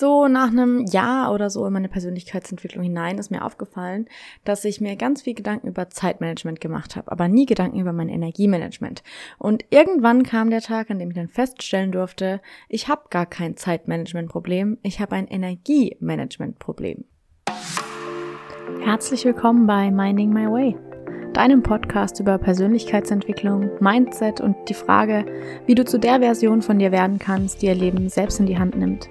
So nach einem Jahr oder so in meine Persönlichkeitsentwicklung hinein ist mir aufgefallen, dass ich mir ganz viel Gedanken über Zeitmanagement gemacht habe, aber nie Gedanken über mein Energiemanagement. Und irgendwann kam der Tag, an dem ich dann feststellen durfte, ich habe gar kein Zeitmanagementproblem, ich habe ein Energiemanagementproblem. Herzlich willkommen bei Minding My Way, deinem Podcast über Persönlichkeitsentwicklung, Mindset und die Frage, wie du zu der Version von dir werden kannst, die ihr Leben selbst in die Hand nimmt.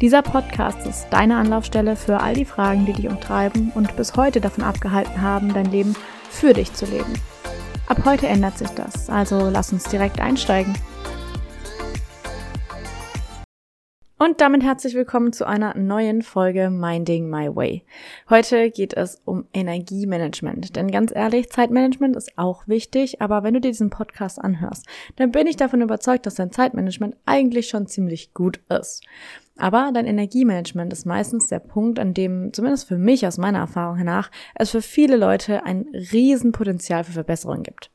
Dieser Podcast ist deine Anlaufstelle für all die Fragen, die dich umtreiben und bis heute davon abgehalten haben, dein Leben für dich zu leben. Ab heute ändert sich das, also lass uns direkt einsteigen. Und damit herzlich willkommen zu einer neuen Folge Minding My Way. Heute geht es um Energiemanagement. Denn ganz ehrlich, Zeitmanagement ist auch wichtig, aber wenn du dir diesen Podcast anhörst, dann bin ich davon überzeugt, dass dein Zeitmanagement eigentlich schon ziemlich gut ist. Aber dein Energiemanagement ist meistens der Punkt, an dem, zumindest für mich aus meiner Erfahrung nach, es für viele Leute ein Riesenpotenzial für Verbesserung gibt.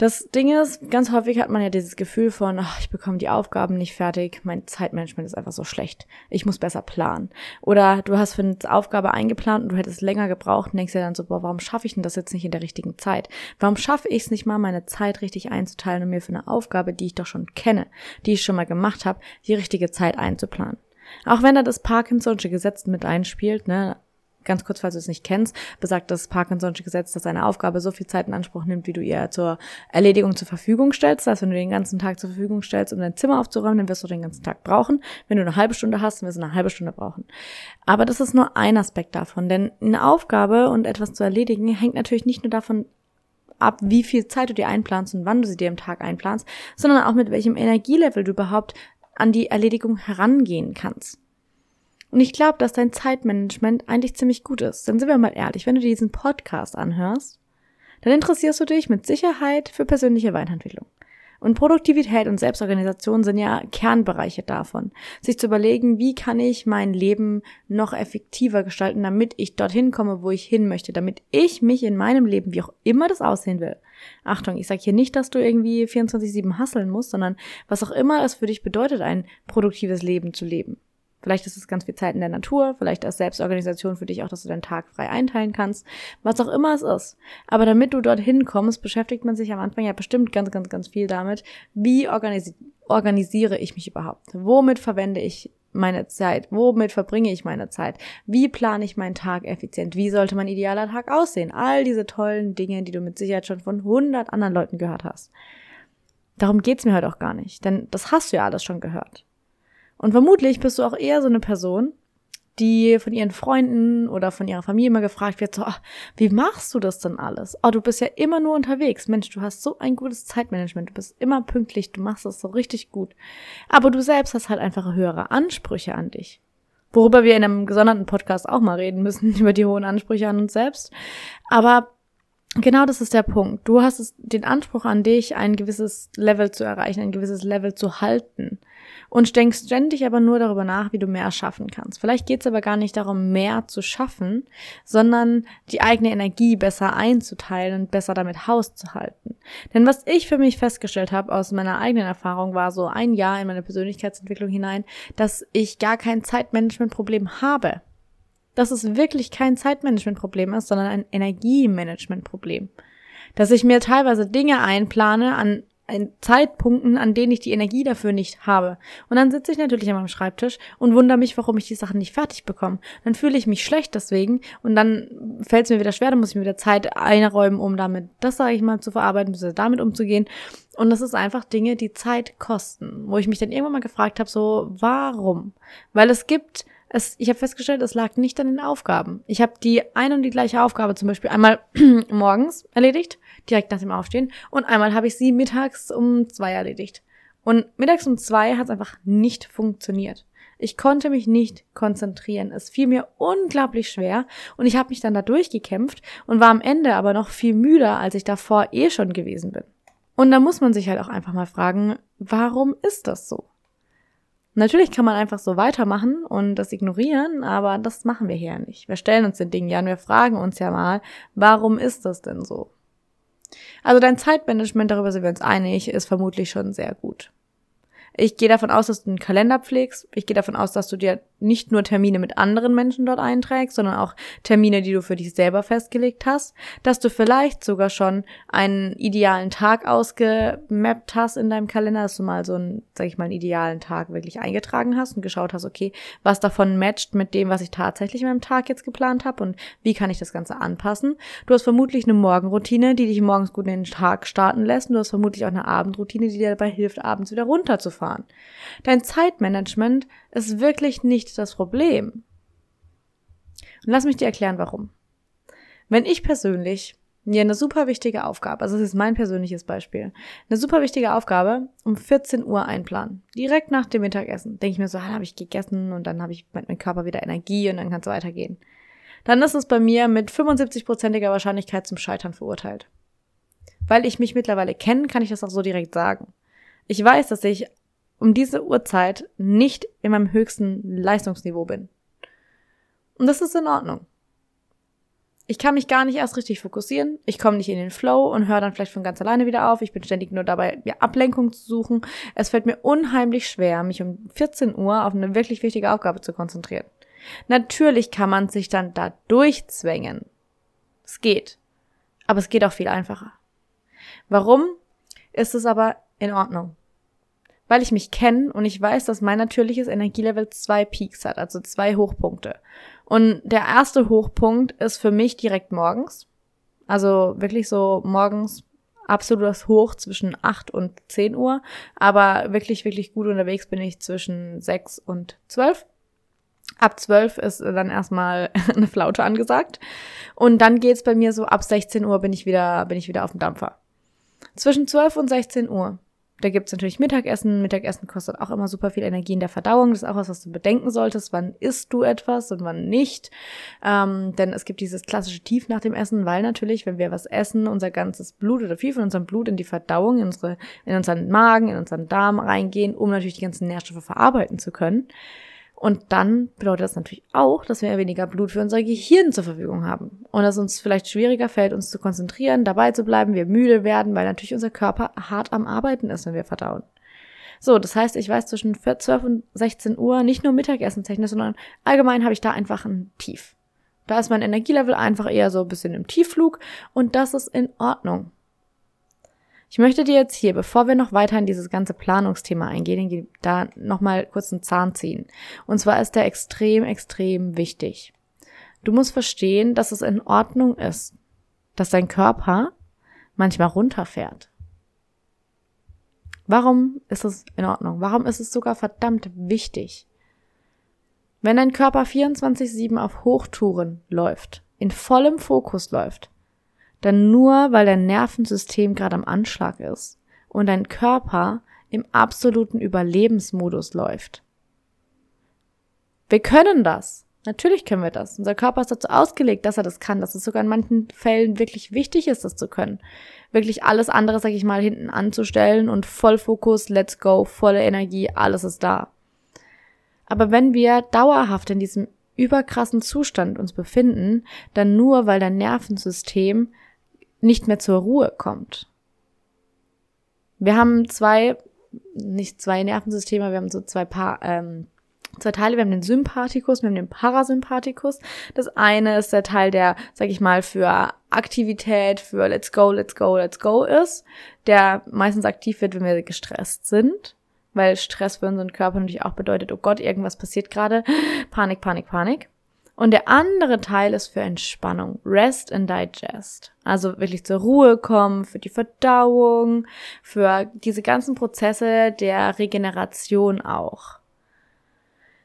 Das Ding ist, ganz häufig hat man ja dieses Gefühl von, ach, ich bekomme die Aufgaben nicht fertig, mein Zeitmanagement ist einfach so schlecht. Ich muss besser planen. Oder du hast für eine Aufgabe eingeplant und du hättest länger gebraucht und denkst dir dann so, boah, warum schaffe ich denn das jetzt nicht in der richtigen Zeit? Warum schaffe ich es nicht mal, meine Zeit richtig einzuteilen und mir für eine Aufgabe, die ich doch schon kenne, die ich schon mal gemacht habe, die richtige Zeit einzuplanen? Auch wenn da das Parkinson'sche Gesetz mit einspielt, ne, ganz kurz, falls du es nicht kennst, besagt das Parkinson'sche Gesetz, dass eine Aufgabe so viel Zeit in Anspruch nimmt, wie du ihr zur Erledigung zur Verfügung stellst. Das heißt, wenn du den ganzen Tag zur Verfügung stellst, um dein Zimmer aufzuräumen, dann wirst du den ganzen Tag brauchen. Wenn du eine halbe Stunde hast, dann wirst du eine halbe Stunde brauchen. Aber das ist nur ein Aspekt davon, denn eine Aufgabe und etwas zu erledigen hängt natürlich nicht nur davon ab, wie viel Zeit du dir einplanst und wann du sie dir im Tag einplanst, sondern auch mit welchem Energielevel du überhaupt an die Erledigung herangehen kannst. Und ich glaube, dass dein Zeitmanagement eigentlich ziemlich gut ist. Denn sind wir mal ehrlich, wenn du diesen Podcast anhörst, dann interessierst du dich mit Sicherheit für persönliche Weiterentwicklung. Und Produktivität und Selbstorganisation sind ja Kernbereiche davon. Sich zu überlegen, wie kann ich mein Leben noch effektiver gestalten, damit ich dorthin komme, wo ich hin möchte, damit ich mich in meinem Leben, wie auch immer das aussehen will. Achtung, ich sage hier nicht, dass du irgendwie 24-7 hasseln musst, sondern was auch immer es für dich bedeutet, ein produktives Leben zu leben. Vielleicht ist es ganz viel Zeit in der Natur, vielleicht als Selbstorganisation für dich auch, dass du deinen Tag frei einteilen kannst, was auch immer es ist. Aber damit du dorthin kommst, beschäftigt man sich am Anfang ja bestimmt ganz, ganz, ganz viel damit, wie organisi organisiere ich mich überhaupt? Womit verwende ich meine Zeit? Womit verbringe ich meine Zeit? Wie plane ich meinen Tag effizient? Wie sollte mein idealer Tag aussehen? All diese tollen Dinge, die du mit Sicherheit schon von hundert anderen Leuten gehört hast. Darum geht's mir heute auch gar nicht, denn das hast du ja alles schon gehört. Und vermutlich bist du auch eher so eine Person, die von ihren Freunden oder von ihrer Familie immer gefragt wird, so, ach, wie machst du das denn alles? Oh, du bist ja immer nur unterwegs. Mensch, du hast so ein gutes Zeitmanagement. Du bist immer pünktlich. Du machst das so richtig gut. Aber du selbst hast halt einfach höhere Ansprüche an dich. Worüber wir in einem gesonderten Podcast auch mal reden müssen, über die hohen Ansprüche an uns selbst. Aber genau das ist der Punkt. Du hast den Anspruch an dich, ein gewisses Level zu erreichen, ein gewisses Level zu halten und denkst ständig aber nur darüber nach, wie du mehr schaffen kannst. Vielleicht geht es aber gar nicht darum, mehr zu schaffen, sondern die eigene Energie besser einzuteilen und besser damit Haus zu halten. Denn was ich für mich festgestellt habe aus meiner eigenen Erfahrung war so ein Jahr in meine Persönlichkeitsentwicklung hinein, dass ich gar kein Zeitmanagementproblem habe. Dass es wirklich kein Zeitmanagementproblem ist, sondern ein Energiemanagementproblem dass ich mir teilweise Dinge einplane an an Zeitpunkten, an denen ich die Energie dafür nicht habe. Und dann sitze ich natürlich an meinem Schreibtisch und wundere mich, warum ich die Sachen nicht fertig bekomme. Dann fühle ich mich schlecht deswegen und dann fällt es mir wieder schwer, dann muss ich mir wieder Zeit einräumen, um damit, das sage ich mal, zu verarbeiten, bzw. damit umzugehen. Und das ist einfach Dinge, die Zeit kosten, wo ich mich dann irgendwann mal gefragt habe, so, warum? Weil es gibt es, ich habe festgestellt, es lag nicht an den Aufgaben. Ich habe die ein und die gleiche Aufgabe zum Beispiel einmal morgens erledigt direkt nach dem Aufstehen. Und einmal habe ich sie mittags um zwei erledigt. Und mittags um zwei hat es einfach nicht funktioniert. Ich konnte mich nicht konzentrieren. Es fiel mir unglaublich schwer und ich habe mich dann da durchgekämpft und war am Ende aber noch viel müder, als ich davor eh schon gewesen bin. Und da muss man sich halt auch einfach mal fragen, warum ist das so? Natürlich kann man einfach so weitermachen und das ignorieren, aber das machen wir hier nicht. Wir stellen uns den Dingen ja und wir fragen uns ja mal, warum ist das denn so? Also dein Zeitmanagement, darüber sind wir uns einig, ist vermutlich schon sehr gut. Ich gehe davon aus, dass du einen Kalender pflegst. Ich gehe davon aus, dass du dir nicht nur Termine mit anderen Menschen dort einträgst, sondern auch Termine, die du für dich selber festgelegt hast. Dass du vielleicht sogar schon einen idealen Tag ausgemappt hast in deinem Kalender, dass du mal so einen, sag ich mal, einen idealen Tag wirklich eingetragen hast und geschaut hast, okay, was davon matcht mit dem, was ich tatsächlich in meinem Tag jetzt geplant habe und wie kann ich das Ganze anpassen. Du hast vermutlich eine Morgenroutine, die dich morgens gut in den Tag starten lässt und du hast vermutlich auch eine Abendroutine, die dir dabei hilft, abends wieder runterzufahren fahren. Dein Zeitmanagement ist wirklich nicht das Problem. Und lass mich dir erklären, warum. Wenn ich persönlich mir eine super wichtige Aufgabe, also das ist mein persönliches Beispiel, eine super wichtige Aufgabe um 14 Uhr einplanen, direkt nach dem Mittagessen, denke ich mir so, ah, habe ich gegessen und dann habe ich mit meinem Körper wieder Energie und dann kann es weitergehen. Dann ist es bei mir mit 75-prozentiger Wahrscheinlichkeit zum Scheitern verurteilt. Weil ich mich mittlerweile kenne, kann ich das auch so direkt sagen. Ich weiß, dass ich um diese Uhrzeit nicht in meinem höchsten Leistungsniveau bin. Und das ist in Ordnung. Ich kann mich gar nicht erst richtig fokussieren. Ich komme nicht in den Flow und höre dann vielleicht von ganz alleine wieder auf. Ich bin ständig nur dabei, mir Ablenkung zu suchen. Es fällt mir unheimlich schwer, mich um 14 Uhr auf eine wirklich wichtige Aufgabe zu konzentrieren. Natürlich kann man sich dann da durchzwängen. Es geht. Aber es geht auch viel einfacher. Warum ist es aber in Ordnung? Weil ich mich kenne und ich weiß, dass mein natürliches Energielevel zwei Peaks hat, also zwei Hochpunkte. Und der erste Hochpunkt ist für mich direkt morgens. Also wirklich so morgens absolutes Hoch zwischen 8 und 10 Uhr. Aber wirklich, wirklich gut unterwegs bin ich zwischen 6 und 12. Ab 12 ist dann erstmal eine Flaute angesagt. Und dann geht's bei mir so ab 16 Uhr bin ich wieder, bin ich wieder auf dem Dampfer. Zwischen 12 und 16 Uhr da gibt's natürlich Mittagessen. Mittagessen kostet auch immer super viel Energie in der Verdauung. Das ist auch was, was du bedenken solltest. Wann isst du etwas und wann nicht? Ähm, denn es gibt dieses klassische Tief nach dem Essen, weil natürlich, wenn wir was essen, unser ganzes Blut oder viel von unserem Blut in die Verdauung, in, unsere, in unseren Magen, in unseren Darm reingehen, um natürlich die ganzen Nährstoffe verarbeiten zu können. Und dann bedeutet das natürlich auch, dass wir weniger Blut für unser Gehirn zur Verfügung haben. Und dass uns vielleicht schwieriger fällt, uns zu konzentrieren, dabei zu bleiben, wir müde werden, weil natürlich unser Körper hart am Arbeiten ist, wenn wir verdauen. So, das heißt, ich weiß zwischen 12 und 16 Uhr nicht nur Mittagessen technisch, sondern allgemein habe ich da einfach ein Tief. Da ist mein Energielevel einfach eher so ein bisschen im Tiefflug und das ist in Ordnung. Ich möchte dir jetzt hier, bevor wir noch weiter in dieses ganze Planungsthema eingehen, da nochmal kurz einen Zahn ziehen. Und zwar ist der extrem, extrem wichtig. Du musst verstehen, dass es in Ordnung ist, dass dein Körper manchmal runterfährt. Warum ist es in Ordnung? Warum ist es sogar verdammt wichtig? Wenn dein Körper 24-7 auf Hochtouren läuft, in vollem Fokus läuft, dann nur, weil dein Nervensystem gerade am Anschlag ist und dein Körper im absoluten Überlebensmodus läuft. Wir können das. Natürlich können wir das. Unser Körper ist dazu ausgelegt, dass er das kann, dass es sogar in manchen Fällen wirklich wichtig ist, das zu können. Wirklich alles andere, sag ich mal, hinten anzustellen und voll Fokus, let's go, volle Energie, alles ist da. Aber wenn wir dauerhaft in diesem überkrassen Zustand uns befinden, dann nur, weil dein Nervensystem nicht mehr zur Ruhe kommt. Wir haben zwei, nicht zwei Nervensysteme, wir haben so zwei Paar, ähm, zwei Teile. Wir haben den Sympathikus, wir haben den Parasympathikus. Das eine ist der Teil, der, sag ich mal, für Aktivität, für Let's go, let's go, let's go ist, der meistens aktiv wird, wenn wir gestresst sind. Weil Stress für unseren Körper natürlich auch bedeutet, oh Gott, irgendwas passiert gerade. Panik, Panik, Panik. Und der andere Teil ist für Entspannung, Rest and Digest. Also wirklich zur Ruhe kommen, für die Verdauung, für diese ganzen Prozesse der Regeneration auch.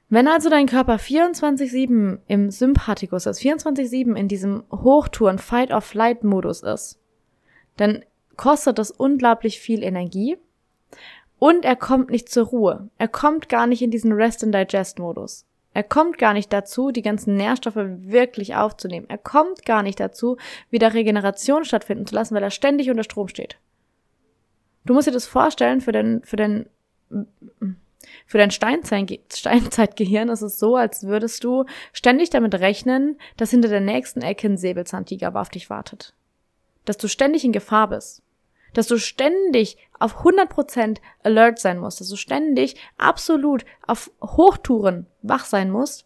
Wenn also dein Körper 24-7 im Sympathikus ist, 24-7 in diesem Hochtouren Fight-of-Flight-Modus ist, dann kostet das unglaublich viel Energie Und er kommt nicht zur Ruhe. Er kommt gar nicht in diesen Rest-and-Digest-Modus. Er kommt gar nicht dazu, die ganzen Nährstoffe wirklich aufzunehmen. Er kommt gar nicht dazu, wieder Regeneration stattfinden zu lassen, weil er ständig unter Strom steht. Du musst dir das vorstellen, für den, für den, für dein Steinzeitgehirn ist es so, als würdest du ständig damit rechnen, dass hinter der nächsten Ecke ein Säbelzahntiger auf dich wartet. Dass du ständig in Gefahr bist dass du ständig auf 100% alert sein musst, dass du ständig absolut auf Hochtouren wach sein musst,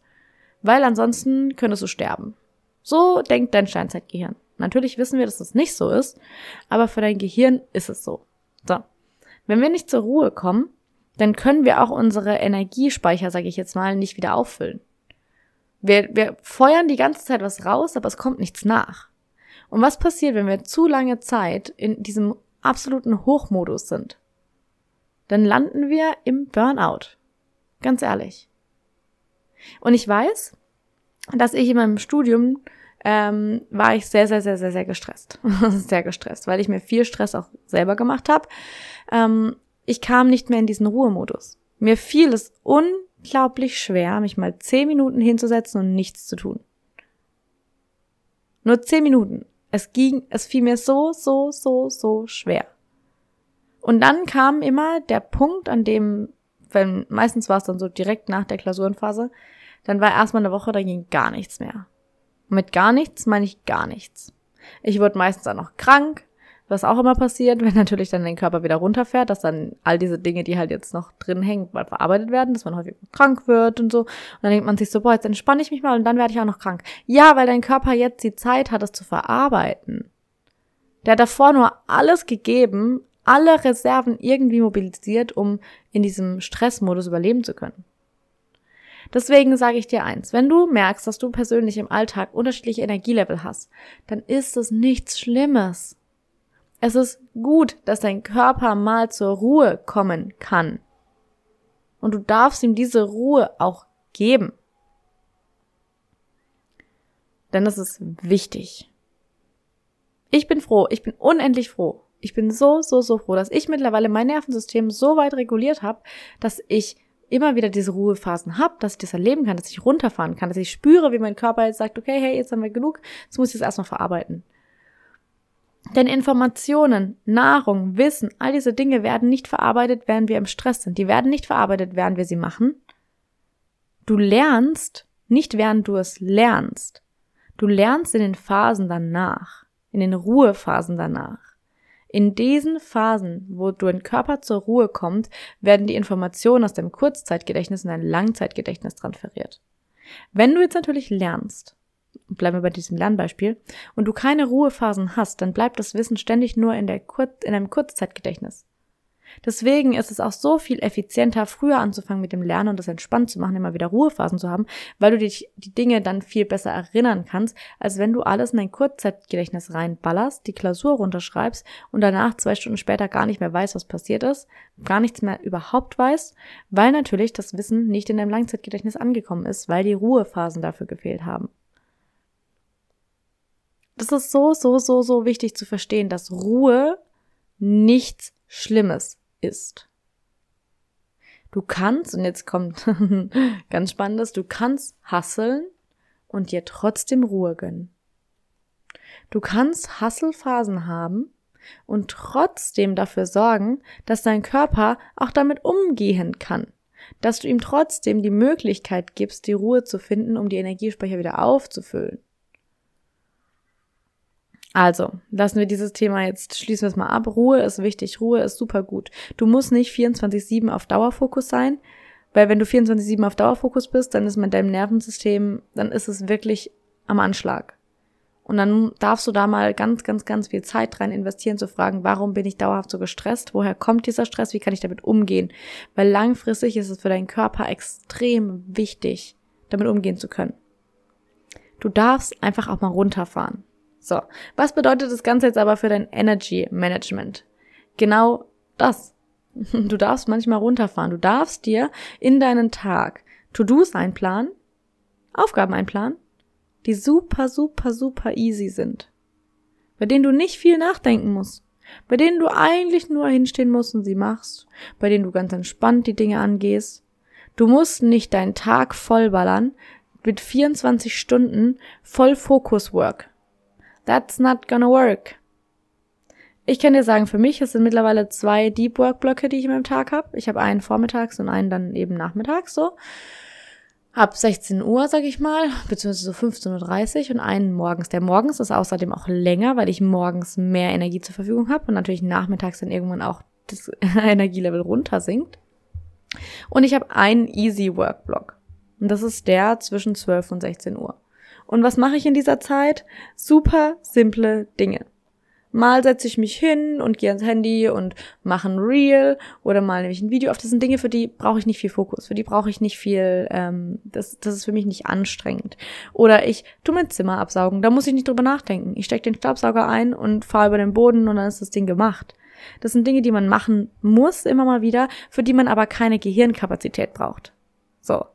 weil ansonsten könntest du sterben. So denkt dein Steinzeitgehirn. Natürlich wissen wir, dass das nicht so ist, aber für dein Gehirn ist es so. So. Wenn wir nicht zur Ruhe kommen, dann können wir auch unsere Energiespeicher, sage ich jetzt mal, nicht wieder auffüllen. Wir, wir feuern die ganze Zeit was raus, aber es kommt nichts nach. Und was passiert, wenn wir zu lange Zeit in diesem absoluten Hochmodus sind, dann landen wir im Burnout. Ganz ehrlich. Und ich weiß, dass ich in meinem Studium ähm, war ich sehr, sehr, sehr, sehr, sehr gestresst. sehr gestresst, weil ich mir viel Stress auch selber gemacht habe. Ähm, ich kam nicht mehr in diesen Ruhemodus. Mir fiel es unglaublich schwer, mich mal zehn Minuten hinzusetzen und nichts zu tun. Nur zehn Minuten. Es ging, es fiel mir so, so, so, so schwer. Und dann kam immer der Punkt, an dem, wenn, meistens war es dann so direkt nach der Klausurenphase, dann war erstmal eine Woche, da ging gar nichts mehr. Und mit gar nichts meine ich gar nichts. Ich wurde meistens auch noch krank, was auch immer passiert, wenn natürlich dann dein Körper wieder runterfährt, dass dann all diese Dinge, die halt jetzt noch drin hängen, mal verarbeitet werden, dass man häufig krank wird und so. Und dann denkt man sich so, boah, jetzt entspanne ich mich mal und dann werde ich auch noch krank. Ja, weil dein Körper jetzt die Zeit hat, es zu verarbeiten. Der hat davor nur alles gegeben, alle Reserven irgendwie mobilisiert, um in diesem Stressmodus überleben zu können. Deswegen sage ich dir eins, wenn du merkst, dass du persönlich im Alltag unterschiedliche Energielevel hast, dann ist es nichts Schlimmes. Es ist gut, dass dein Körper mal zur Ruhe kommen kann. Und du darfst ihm diese Ruhe auch geben. Denn das ist wichtig. Ich bin froh, ich bin unendlich froh. Ich bin so, so, so froh, dass ich mittlerweile mein Nervensystem so weit reguliert habe, dass ich immer wieder diese Ruhephasen habe, dass ich das erleben kann, dass ich runterfahren kann, dass ich spüre, wie mein Körper jetzt sagt, okay, hey, jetzt haben wir genug, jetzt muss ich es erstmal verarbeiten. Denn Informationen, Nahrung, Wissen, all diese Dinge werden nicht verarbeitet, während wir im Stress sind. Die werden nicht verarbeitet, während wir sie machen. Du lernst nicht, während du es lernst. Du lernst in den Phasen danach, in den Ruhephasen danach. In diesen Phasen, wo dein Körper zur Ruhe kommt, werden die Informationen aus dem Kurzzeitgedächtnis in ein Langzeitgedächtnis transferiert. Wenn du jetzt natürlich lernst, bleiben wir bei diesem Lernbeispiel, und du keine Ruhephasen hast, dann bleibt das Wissen ständig nur in, der Kur in einem Kurzzeitgedächtnis. Deswegen ist es auch so viel effizienter, früher anzufangen mit dem Lernen und das entspannt zu machen, immer wieder Ruhephasen zu haben, weil du dich die Dinge dann viel besser erinnern kannst, als wenn du alles in dein Kurzzeitgedächtnis reinballerst, die Klausur runterschreibst und danach zwei Stunden später gar nicht mehr weißt, was passiert ist, gar nichts mehr überhaupt weißt, weil natürlich das Wissen nicht in deinem Langzeitgedächtnis angekommen ist, weil die Ruhephasen dafür gefehlt haben. Das ist so, so, so, so wichtig zu verstehen, dass Ruhe nichts Schlimmes ist. Du kannst, und jetzt kommt ganz spannendes, du kannst hasseln und dir trotzdem Ruhe gönnen. Du kannst Hasselphasen haben und trotzdem dafür sorgen, dass dein Körper auch damit umgehen kann. Dass du ihm trotzdem die Möglichkeit gibst, die Ruhe zu finden, um die Energiespeicher wieder aufzufüllen. Also, lassen wir dieses Thema jetzt, schließen wir es mal ab. Ruhe ist wichtig, Ruhe ist super gut. Du musst nicht 24-7 auf Dauerfokus sein, weil wenn du 24-7 auf Dauerfokus bist, dann ist mit deinem Nervensystem, dann ist es wirklich am Anschlag. Und dann darfst du da mal ganz, ganz, ganz viel Zeit rein investieren, zu fragen, warum bin ich dauerhaft so gestresst? Woher kommt dieser Stress? Wie kann ich damit umgehen? Weil langfristig ist es für deinen Körper extrem wichtig, damit umgehen zu können. Du darfst einfach auch mal runterfahren. So, was bedeutet das Ganze jetzt aber für dein Energy Management? Genau das. Du darfst manchmal runterfahren. Du darfst dir in deinen Tag To-Dos einplanen, Aufgaben einplanen, die super, super, super easy sind. Bei denen du nicht viel nachdenken musst. bei denen du eigentlich nur hinstehen musst und sie machst, bei denen du ganz entspannt die Dinge angehst. Du musst nicht deinen Tag vollballern mit 24 Stunden voll Focus Work. That's not gonna work. Ich kann dir sagen, für mich es sind mittlerweile zwei Deep Work Blöcke, die ich in meinem Tag habe. Ich habe einen vormittags und einen dann eben nachmittags so ab 16 Uhr, sag ich mal, beziehungsweise so 15.30 Uhr und einen morgens. Der morgens ist außerdem auch länger, weil ich morgens mehr Energie zur Verfügung habe und natürlich nachmittags dann irgendwann auch das Energielevel runtersinkt. Und ich habe einen Easy Work Block. Und das ist der zwischen 12 und 16 Uhr. Und was mache ich in dieser Zeit? Super simple Dinge. Mal setze ich mich hin und gehe ans Handy und mache ein Reel oder mal nehme ich ein Video auf. Das sind Dinge, für die brauche ich nicht viel Fokus, für die brauche ich nicht viel, ähm, das, das ist für mich nicht anstrengend. Oder ich tu mein Zimmer absaugen, da muss ich nicht drüber nachdenken. Ich stecke den Staubsauger ein und fahre über den Boden und dann ist das Ding gemacht. Das sind Dinge, die man machen muss immer mal wieder, für die man aber keine Gehirnkapazität braucht. So.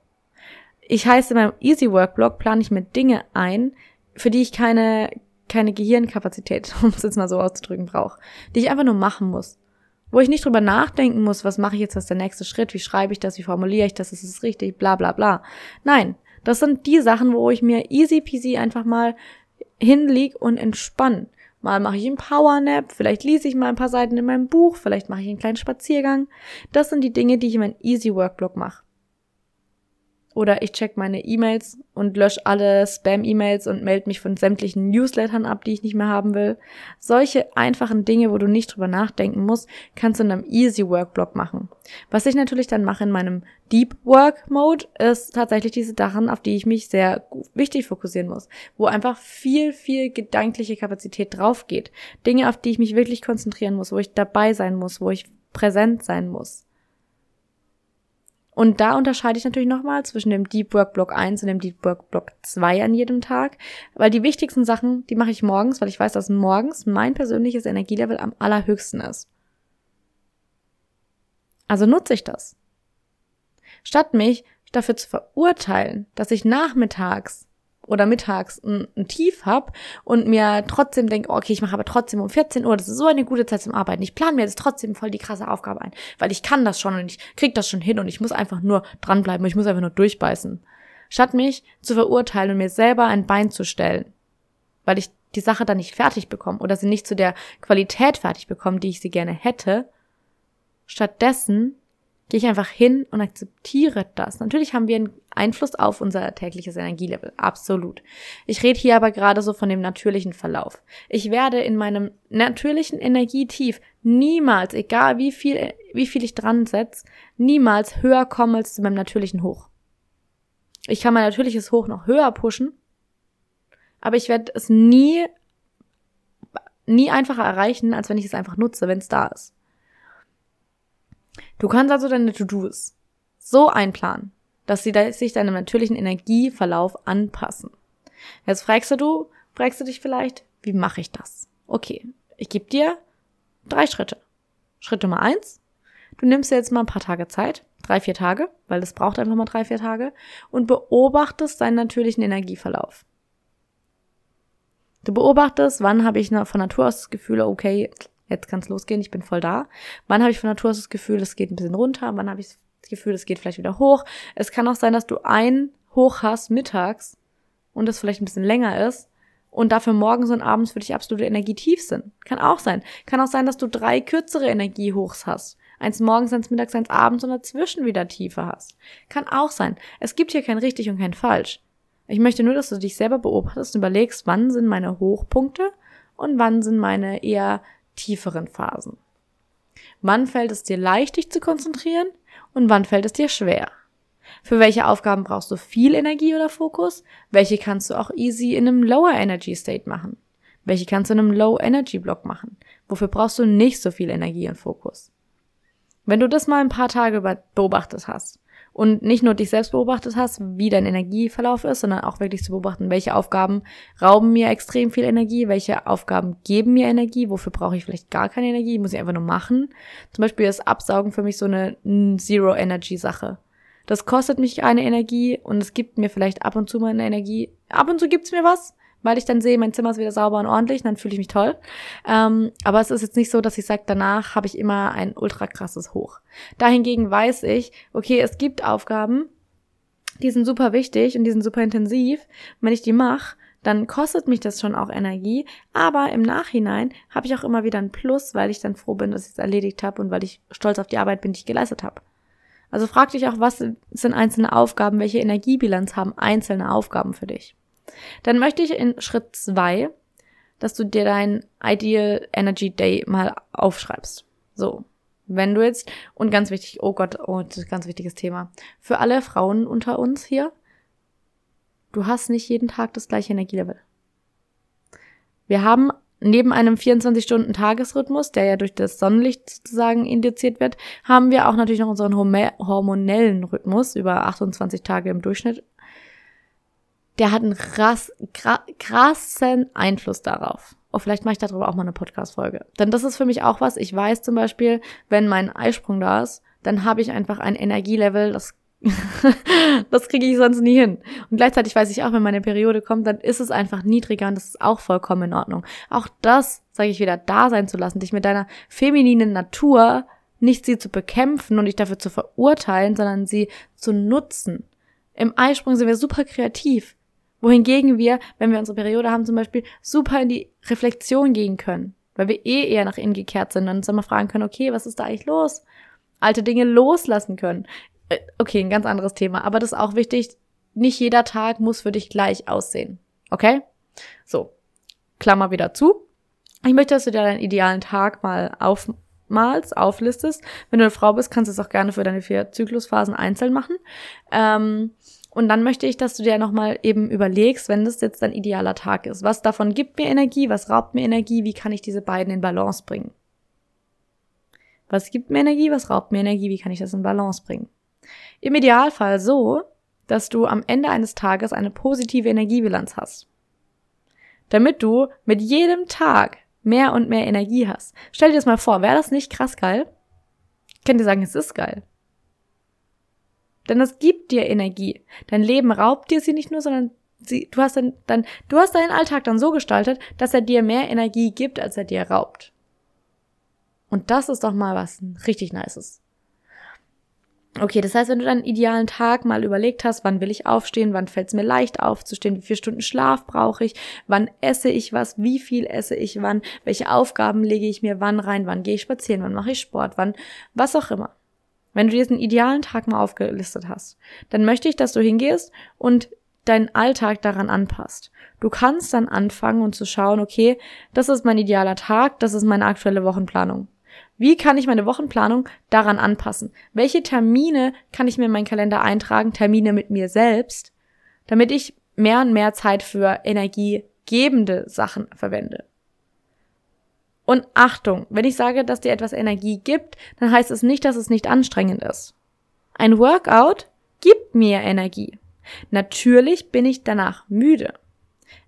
Ich heiße in meinem Easy Work Blog plane ich mir Dinge ein, für die ich keine keine Gehirnkapazität, um es jetzt mal so auszudrücken, brauche, die ich einfach nur machen muss. Wo ich nicht drüber nachdenken muss, was mache ich jetzt als der nächste Schritt, wie schreibe ich das, wie formuliere ich das, ist es richtig, bla bla bla. Nein, das sind die Sachen, wo ich mir easy peasy einfach mal hinlieg und entspann. Mal mache ich einen Powernap, vielleicht lese ich mal ein paar Seiten in meinem Buch, vielleicht mache ich einen kleinen Spaziergang. Das sind die Dinge, die ich in meinem Easy Workblock mache. Oder ich check meine E-Mails und lösche alle Spam-E-Mails und melde mich von sämtlichen Newslettern ab, die ich nicht mehr haben will. Solche einfachen Dinge, wo du nicht drüber nachdenken musst, kannst du in einem Easy Work Block machen. Was ich natürlich dann mache in meinem Deep Work Mode, ist tatsächlich diese Sachen, auf die ich mich sehr wichtig fokussieren muss, wo einfach viel, viel gedankliche Kapazität drauf geht. Dinge, auf die ich mich wirklich konzentrieren muss, wo ich dabei sein muss, wo ich präsent sein muss. Und da unterscheide ich natürlich nochmal zwischen dem Deep Work Block 1 und dem Deep Work Block 2 an jedem Tag, weil die wichtigsten Sachen, die mache ich morgens, weil ich weiß, dass morgens mein persönliches Energielevel am allerhöchsten ist. Also nutze ich das. Statt mich dafür zu verurteilen, dass ich nachmittags oder mittags ein, ein Tief hab und mir trotzdem denke, okay, ich mache aber trotzdem um 14 Uhr, das ist so eine gute Zeit zum Arbeiten. Ich plane mir jetzt trotzdem voll die krasse Aufgabe ein, weil ich kann das schon und ich krieg das schon hin und ich muss einfach nur dranbleiben und ich muss einfach nur durchbeißen. Statt mich zu verurteilen und mir selber ein Bein zu stellen, weil ich die Sache dann nicht fertig bekomme oder sie nicht zu der Qualität fertig bekomme, die ich sie gerne hätte, stattdessen gehe ich einfach hin und akzeptiere das. Natürlich haben wir einen Einfluss auf unser tägliches Energielevel, absolut. Ich rede hier aber gerade so von dem natürlichen Verlauf. Ich werde in meinem natürlichen Energietief niemals, egal wie viel, wie viel ich dran setze, niemals höher kommen als zu meinem natürlichen Hoch. Ich kann mein natürliches Hoch noch höher pushen, aber ich werde es nie, nie einfacher erreichen, als wenn ich es einfach nutze, wenn es da ist. Du kannst also deine To-Dos so einplanen, dass sie sich deinem natürlichen Energieverlauf anpassen. Jetzt fragst du, fragst du dich vielleicht, wie mache ich das? Okay, ich gebe dir drei Schritte. Schritt Nummer eins, du nimmst dir jetzt mal ein paar Tage Zeit, drei, vier Tage, weil das braucht einfach mal drei, vier Tage, und beobachtest deinen natürlichen Energieverlauf. Du beobachtest, wann habe ich von Natur aus das Gefühl, okay, jetzt kann es losgehen, ich bin voll da. Wann habe ich von Natur aus das Gefühl, es geht ein bisschen runter? Wann habe ich das Gefühl, es geht vielleicht wieder hoch? Es kann auch sein, dass du ein Hoch hast mittags und das vielleicht ein bisschen länger ist und dafür morgens und abends für dich absolute Energietief sind. Kann auch sein. Kann auch sein, dass du drei kürzere Energiehochs hast. Eins morgens, eins mittags, eins abends und dazwischen wieder tiefer hast. Kann auch sein. Es gibt hier kein richtig und kein falsch. Ich möchte nur, dass du dich selber beobachtest und überlegst, wann sind meine Hochpunkte und wann sind meine eher tieferen Phasen. Wann fällt es dir leicht, dich zu konzentrieren und wann fällt es dir schwer? Für welche Aufgaben brauchst du viel Energie oder Fokus? Welche kannst du auch easy in einem Lower Energy State machen? Welche kannst du in einem Low Energy Block machen? Wofür brauchst du nicht so viel Energie und Fokus? Wenn du das mal ein paar Tage beobachtet hast, und nicht nur dich selbst beobachtet hast, wie dein Energieverlauf ist, sondern auch wirklich zu beobachten, welche Aufgaben rauben mir extrem viel Energie, welche Aufgaben geben mir Energie, wofür brauche ich vielleicht gar keine Energie, muss ich einfach nur machen. Zum Beispiel ist Absaugen für mich so eine Zero-Energy-Sache. Das kostet mich eine Energie und es gibt mir vielleicht ab und zu mal eine Energie. Ab und zu gibt's mir was, weil ich dann sehe, mein Zimmer ist wieder sauber und ordentlich, dann fühle ich mich toll. Ähm, aber es ist jetzt nicht so, dass ich sage, danach habe ich immer ein ultra krasses Hoch. Dahingegen weiß ich, okay, es gibt Aufgaben, die sind super wichtig und die sind super intensiv. Wenn ich die mache, dann kostet mich das schon auch Energie, aber im Nachhinein habe ich auch immer wieder ein Plus, weil ich dann froh bin, dass ich es erledigt habe und weil ich stolz auf die Arbeit bin, die ich geleistet habe. Also frag dich auch, was sind einzelne Aufgaben, welche Energiebilanz haben einzelne Aufgaben für dich. Dann möchte ich in Schritt zwei, dass du dir dein Ideal Energy Day mal aufschreibst. So. Wenn du jetzt, und ganz wichtig, oh Gott, oh, das ist ein ganz wichtiges Thema. Für alle Frauen unter uns hier, du hast nicht jeden Tag das gleiche Energielevel. Wir haben neben einem 24-Stunden-Tagesrhythmus, der ja durch das Sonnenlicht sozusagen indiziert wird, haben wir auch natürlich noch unseren hormonellen Rhythmus über 28 Tage im Durchschnitt. Der hat einen krass, krassen Einfluss darauf. Oh, vielleicht mache ich darüber auch mal eine Podcast-Folge. Denn das ist für mich auch was. Ich weiß zum Beispiel, wenn mein Eisprung da ist, dann habe ich einfach ein Energielevel, das das kriege ich sonst nie hin. Und gleichzeitig weiß ich auch, wenn meine Periode kommt, dann ist es einfach niedriger und das ist auch vollkommen in Ordnung. Auch das, sage ich wieder, da sein zu lassen, dich mit deiner femininen Natur nicht sie zu bekämpfen und dich dafür zu verurteilen, sondern sie zu nutzen. Im Eisprung sind wir super kreativ. Wohingegen wir, wenn wir unsere Periode haben zum Beispiel, super in die Reflexion gehen können. Weil wir eh eher nach innen gekehrt sind und uns immer fragen können, okay, was ist da eigentlich los? Alte Dinge loslassen können. Äh, okay, ein ganz anderes Thema, aber das ist auch wichtig. Nicht jeder Tag muss für dich gleich aussehen. Okay? So. Klammer wieder zu. Ich möchte, dass du dir deinen idealen Tag mal aufmalst, auflistest. Wenn du eine Frau bist, kannst du es auch gerne für deine vier Zyklusphasen einzeln machen. Ähm, und dann möchte ich, dass du dir nochmal eben überlegst, wenn das jetzt dein idealer Tag ist. Was davon gibt mir Energie? Was raubt mir Energie? Wie kann ich diese beiden in Balance bringen? Was gibt mir Energie? Was raubt mir Energie? Wie kann ich das in Balance bringen? Im Idealfall so, dass du am Ende eines Tages eine positive Energiebilanz hast. Damit du mit jedem Tag mehr und mehr Energie hast. Stell dir das mal vor, wäre das nicht krass geil? Ich kann dir sagen, es ist geil. Denn es gibt dir Energie. Dein Leben raubt dir sie nicht nur, sondern sie, du hast dann, dann, du hast deinen Alltag dann so gestaltet, dass er dir mehr Energie gibt, als er dir raubt. Und das ist doch mal was richtig Nices. Okay, das heißt, wenn du deinen idealen Tag mal überlegt hast, wann will ich aufstehen, wann fällt es mir leicht aufzustehen, wie viele Stunden Schlaf brauche ich, wann esse ich was, wie viel esse ich wann, welche Aufgaben lege ich mir wann rein, wann gehe ich spazieren, wann mache ich Sport, wann, was auch immer. Wenn du diesen idealen Tag mal aufgelistet hast, dann möchte ich, dass du hingehst und deinen Alltag daran anpasst. Du kannst dann anfangen und zu schauen, okay, das ist mein idealer Tag, das ist meine aktuelle Wochenplanung. Wie kann ich meine Wochenplanung daran anpassen? Welche Termine kann ich mir in meinen Kalender eintragen? Termine mit mir selbst, damit ich mehr und mehr Zeit für energiegebende Sachen verwende. Und Achtung, wenn ich sage, dass dir etwas Energie gibt, dann heißt es nicht, dass es nicht anstrengend ist. Ein Workout gibt mir Energie. Natürlich bin ich danach müde.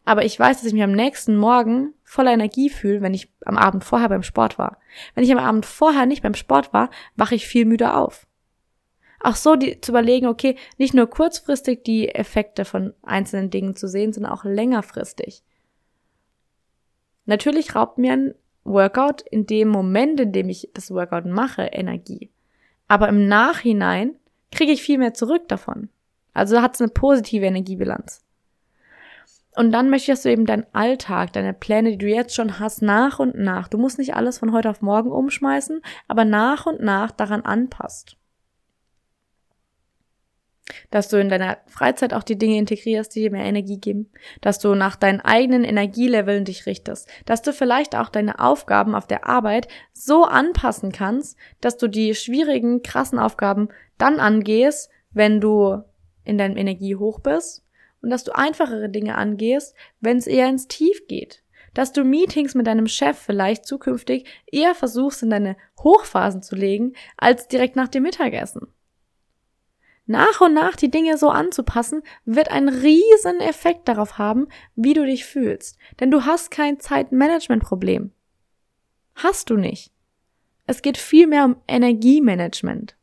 Aber ich weiß, dass ich mich am nächsten Morgen voller Energie fühle, wenn ich am Abend vorher beim Sport war. Wenn ich am Abend vorher nicht beim Sport war, wache ich viel müder auf. Auch so die, zu überlegen, okay, nicht nur kurzfristig die Effekte von einzelnen Dingen zu sehen, sondern auch längerfristig. Natürlich raubt mir ein Workout in dem Moment, in dem ich das Workout mache, Energie. Aber im Nachhinein kriege ich viel mehr zurück davon. Also hat es eine positive Energiebilanz. Und dann möchtest du eben deinen Alltag, deine Pläne, die du jetzt schon hast, nach und nach. Du musst nicht alles von heute auf morgen umschmeißen, aber nach und nach daran anpasst. Dass du in deiner Freizeit auch die Dinge integrierst, die dir mehr Energie geben. Dass du nach deinen eigenen Energieleveln dich richtest. Dass du vielleicht auch deine Aufgaben auf der Arbeit so anpassen kannst, dass du die schwierigen, krassen Aufgaben dann angehst, wenn du in deinem Energie hoch bist und dass du einfachere Dinge angehst, wenn es eher ins Tief geht. Dass du Meetings mit deinem Chef vielleicht zukünftig eher versuchst, in deine Hochphasen zu legen, als direkt nach dem Mittagessen. Nach und nach die Dinge so anzupassen, wird ein riesen Effekt darauf haben, wie du dich fühlst. Denn du hast kein Zeitmanagementproblem. Hast du nicht. Es geht vielmehr um Energiemanagement.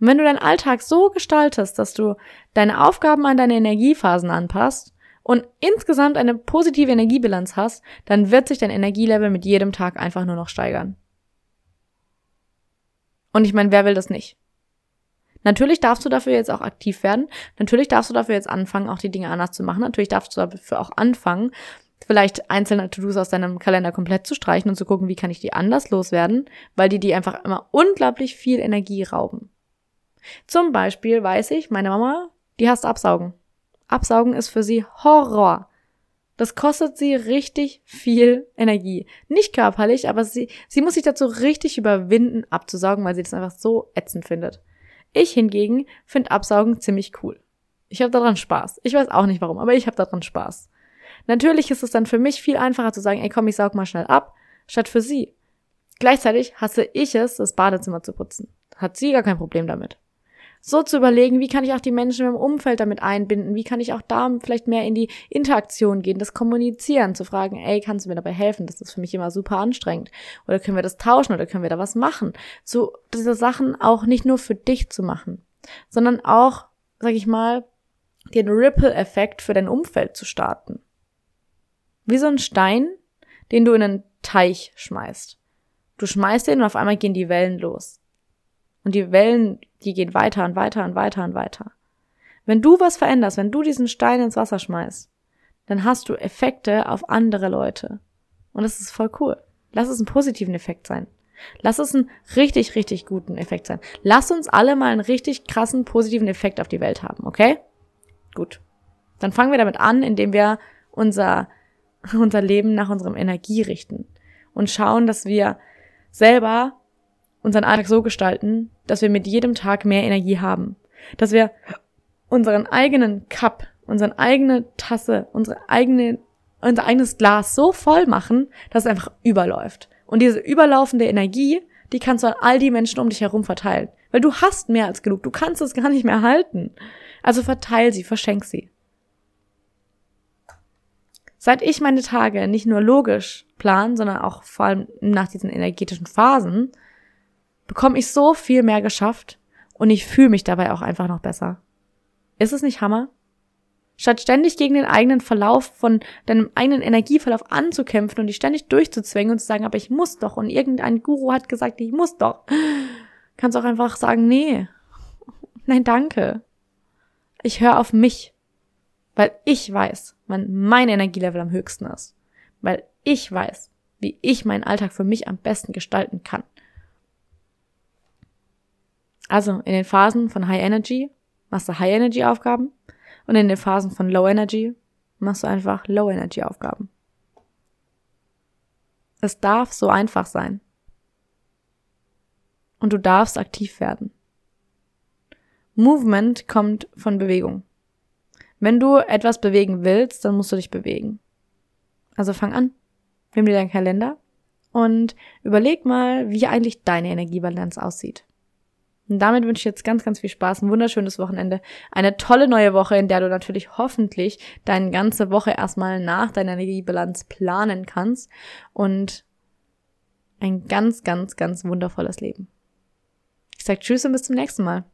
Und wenn du deinen Alltag so gestaltest, dass du deine Aufgaben an deine Energiephasen anpasst und insgesamt eine positive Energiebilanz hast, dann wird sich dein Energielevel mit jedem Tag einfach nur noch steigern. Und ich meine, wer will das nicht? Natürlich darfst du dafür jetzt auch aktiv werden. Natürlich darfst du dafür jetzt anfangen, auch die Dinge anders zu machen. Natürlich darfst du dafür auch anfangen, vielleicht einzelne To-Dos aus deinem Kalender komplett zu streichen und zu gucken, wie kann ich die anders loswerden, weil die die einfach immer unglaublich viel Energie rauben. Zum Beispiel weiß ich, meine Mama, die hasst Absaugen. Absaugen ist für sie Horror. Das kostet sie richtig viel Energie. Nicht körperlich, aber sie, sie muss sich dazu richtig überwinden, abzusaugen, weil sie das einfach so ätzend findet. Ich hingegen finde Absaugen ziemlich cool. Ich habe daran Spaß. Ich weiß auch nicht warum, aber ich habe daran Spaß. Natürlich ist es dann für mich viel einfacher zu sagen, ey komm, ich saug mal schnell ab, statt für sie. Gleichzeitig hasse ich es, das Badezimmer zu putzen. Hat sie gar kein Problem damit. So zu überlegen, wie kann ich auch die Menschen im Umfeld damit einbinden, wie kann ich auch da vielleicht mehr in die Interaktion gehen, das Kommunizieren, zu fragen, ey, kannst du mir dabei helfen? Das ist für mich immer super anstrengend. Oder können wir das tauschen oder können wir da was machen? So diese Sachen auch nicht nur für dich zu machen, sondern auch, sag ich mal, den Ripple-Effekt für dein Umfeld zu starten. Wie so ein Stein, den du in einen Teich schmeißt. Du schmeißt den und auf einmal gehen die Wellen los. Und die Wellen, die gehen weiter und weiter und weiter und weiter. Wenn du was veränderst, wenn du diesen Stein ins Wasser schmeißt, dann hast du Effekte auf andere Leute. Und das ist voll cool. Lass es einen positiven Effekt sein. Lass es einen richtig, richtig guten Effekt sein. Lass uns alle mal einen richtig krassen positiven Effekt auf die Welt haben, okay? Gut. Dann fangen wir damit an, indem wir unser unser Leben nach unserem Energie richten und schauen, dass wir selber unseren Alltag so gestalten, dass wir mit jedem Tag mehr Energie haben, dass wir unseren eigenen Cup, unsere eigene Tasse, unsere eigene, unser eigenes Glas so voll machen, dass es einfach überläuft. Und diese überlaufende Energie, die kannst du an all die Menschen um dich herum verteilen. Weil du hast mehr als genug. Du kannst es gar nicht mehr halten. Also verteil sie, verschenk sie. Seit ich meine Tage nicht nur logisch plan, sondern auch vor allem nach diesen energetischen Phasen, bekomme ich so viel mehr geschafft und ich fühle mich dabei auch einfach noch besser. Ist es nicht Hammer? Statt ständig gegen den eigenen Verlauf von deinem eigenen Energieverlauf anzukämpfen und dich ständig durchzuzwängen und zu sagen, aber ich muss doch und irgendein Guru hat gesagt, ich muss doch, kannst du auch einfach sagen, nee, nein, danke. Ich höre auf mich. Weil ich weiß, wann mein Energielevel am höchsten ist. Weil ich weiß, wie ich meinen Alltag für mich am besten gestalten kann. Also in den Phasen von High Energy machst du High Energy Aufgaben und in den Phasen von Low Energy machst du einfach Low Energy Aufgaben. Es darf so einfach sein. Und du darfst aktiv werden. Movement kommt von Bewegung. Wenn du etwas bewegen willst, dann musst du dich bewegen. Also fang an. Nimm dir deinen Kalender und überleg mal, wie eigentlich deine Energiebalance aussieht. Und damit wünsche ich jetzt ganz, ganz viel Spaß, ein wunderschönes Wochenende, eine tolle neue Woche, in der du natürlich hoffentlich deine ganze Woche erstmal nach deiner Energiebilanz planen kannst und ein ganz, ganz, ganz wundervolles Leben. Ich sage Tschüss und bis zum nächsten Mal.